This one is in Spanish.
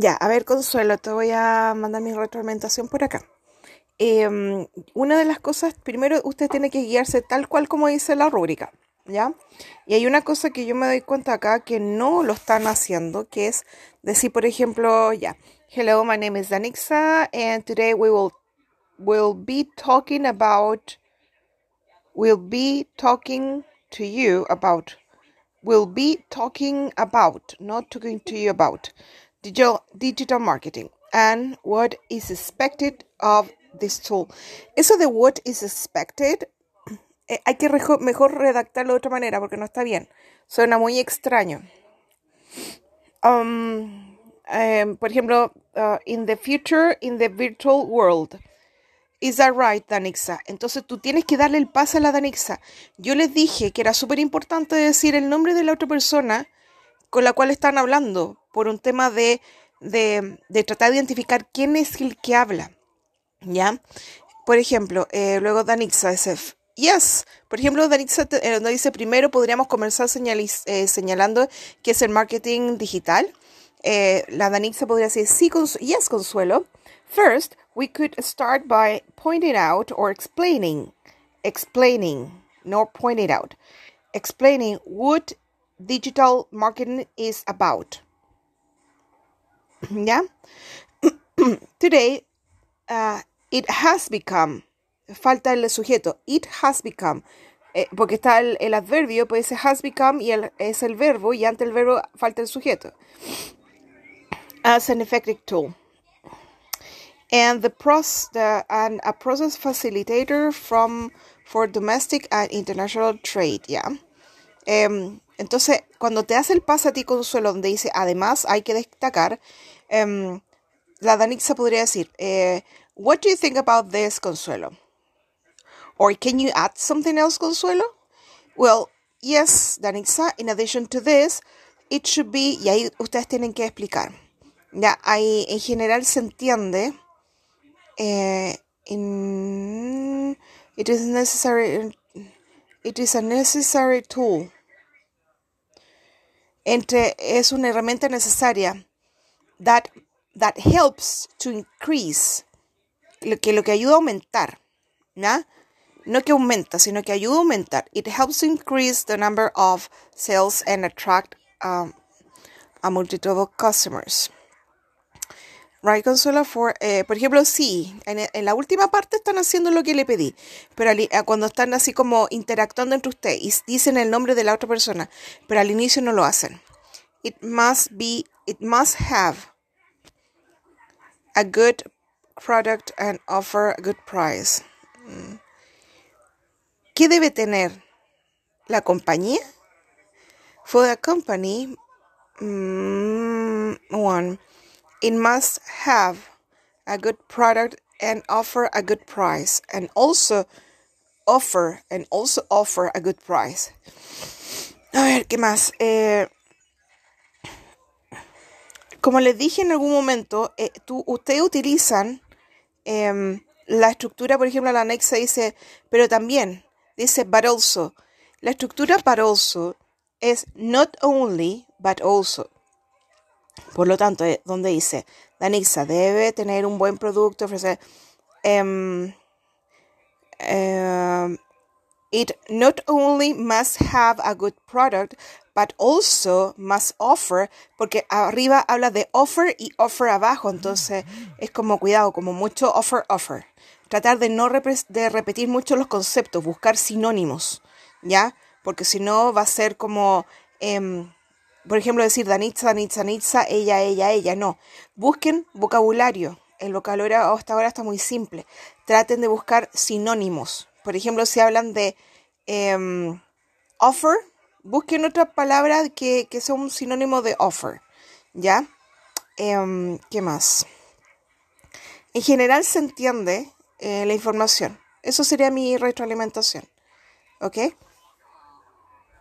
Ya, a ver, Consuelo, te voy a mandar mi retroalimentación por acá. Em, una de las cosas, primero usted tiene que guiarse tal cual como dice la rúbrica, ¿ya? Y hay una cosa que yo me doy cuenta acá que no lo están haciendo, que es decir, por ejemplo, ya, hello, my name is Danixa, and today we will will be talking about will be talking to you about will be talking about, not talking to you about digital, digital marketing and what is expected of this tool. Eso de what is expected eh, hay que mejor redactarlo de otra manera porque no está bien. Suena muy extraño. Um, um, por ejemplo, uh, in the future, in the virtual world. Is that right, Danixa? Entonces tú tienes que darle el pase a la Danixa. Yo les dije que era súper importante decir el nombre de la otra persona con la cual están hablando por un tema de, de, tratar de identificar quién es el que habla. ¿Ya? Por ejemplo, eh, luego Danixa dice, yes. Por ejemplo, Danixa eh, dice, primero podríamos comenzar eh, señalando que es el marketing digital. Eh, la Danixa podría decir, sí, yes, Consuelo. First, we could start by pointing out or explaining, explaining, not pointing out, explaining what digital marketing is about. yeah? Today, uh, it has become, falta el sujeto, it has become, eh, porque está el, el, adverbio, pues has become y el, es el verbo, y ante el verbo falta el sujeto. As an effective tool. and the process the, and a process facilitator from for domestic and international trade, ya. Um, entonces, cuando te hace el pase a ti, Consuelo, donde dice, además hay que destacar, um, la Danixa podría decir, eh, what do you think about this, Consuelo? Or can you add something else, Consuelo? Well, yes, Danixa, in addition to this, it should be, y ahí ustedes tienen que explicar. Ya, ahí en general se entiende uh, in it is necessary it is a necessary tool entre es una herramienta necesaria that that helps to increase lo que lo que ayuda a aumentar ¿no? no que aumenta sino que ayuda a aumentar it helps to increase the number of sales and attract um, a multitude of customers Right, Consuelo, for, eh, por ejemplo, sí, en, la última parte están haciendo lo que le pedí, pero eh, cuando están así como interactuando entre ustedes y dicen el nombre de la otra persona, pero al inicio no lo hacen. It must be, it must have a good product and offer a good price. Mm. ¿Qué debe tener la compañía? For the company, mm, one. It must have a good product and offer a good price and also offer and also offer a good price. A ver, ¿qué más? Eh, como les dije en algún momento, eh, tú, ustedes utilizan eh, la estructura, por ejemplo, la anexa dice, pero también, dice, but also. La estructura but also es not only, but also. Por lo tanto, eh, donde dice, Danixa debe tener un buen producto, ofrecer... Um, it not only must have a good product, but also must offer, porque arriba habla de offer y offer abajo, entonces es como cuidado, como mucho offer, offer. Tratar de no de repetir mucho los conceptos, buscar sinónimos, ¿ya? Porque si no va a ser como... Um, por ejemplo, decir Danitza, Danitza, Danitza, ella, ella, ella. No. Busquen vocabulario. El vocabulario hasta ahora está muy simple. Traten de buscar sinónimos. Por ejemplo, si hablan de em, offer, busquen otra palabra que, sea un sinónimo de offer. ¿Ya? Em, ¿Qué más? En general se entiende eh, la información. Eso sería mi retroalimentación. ¿Ok?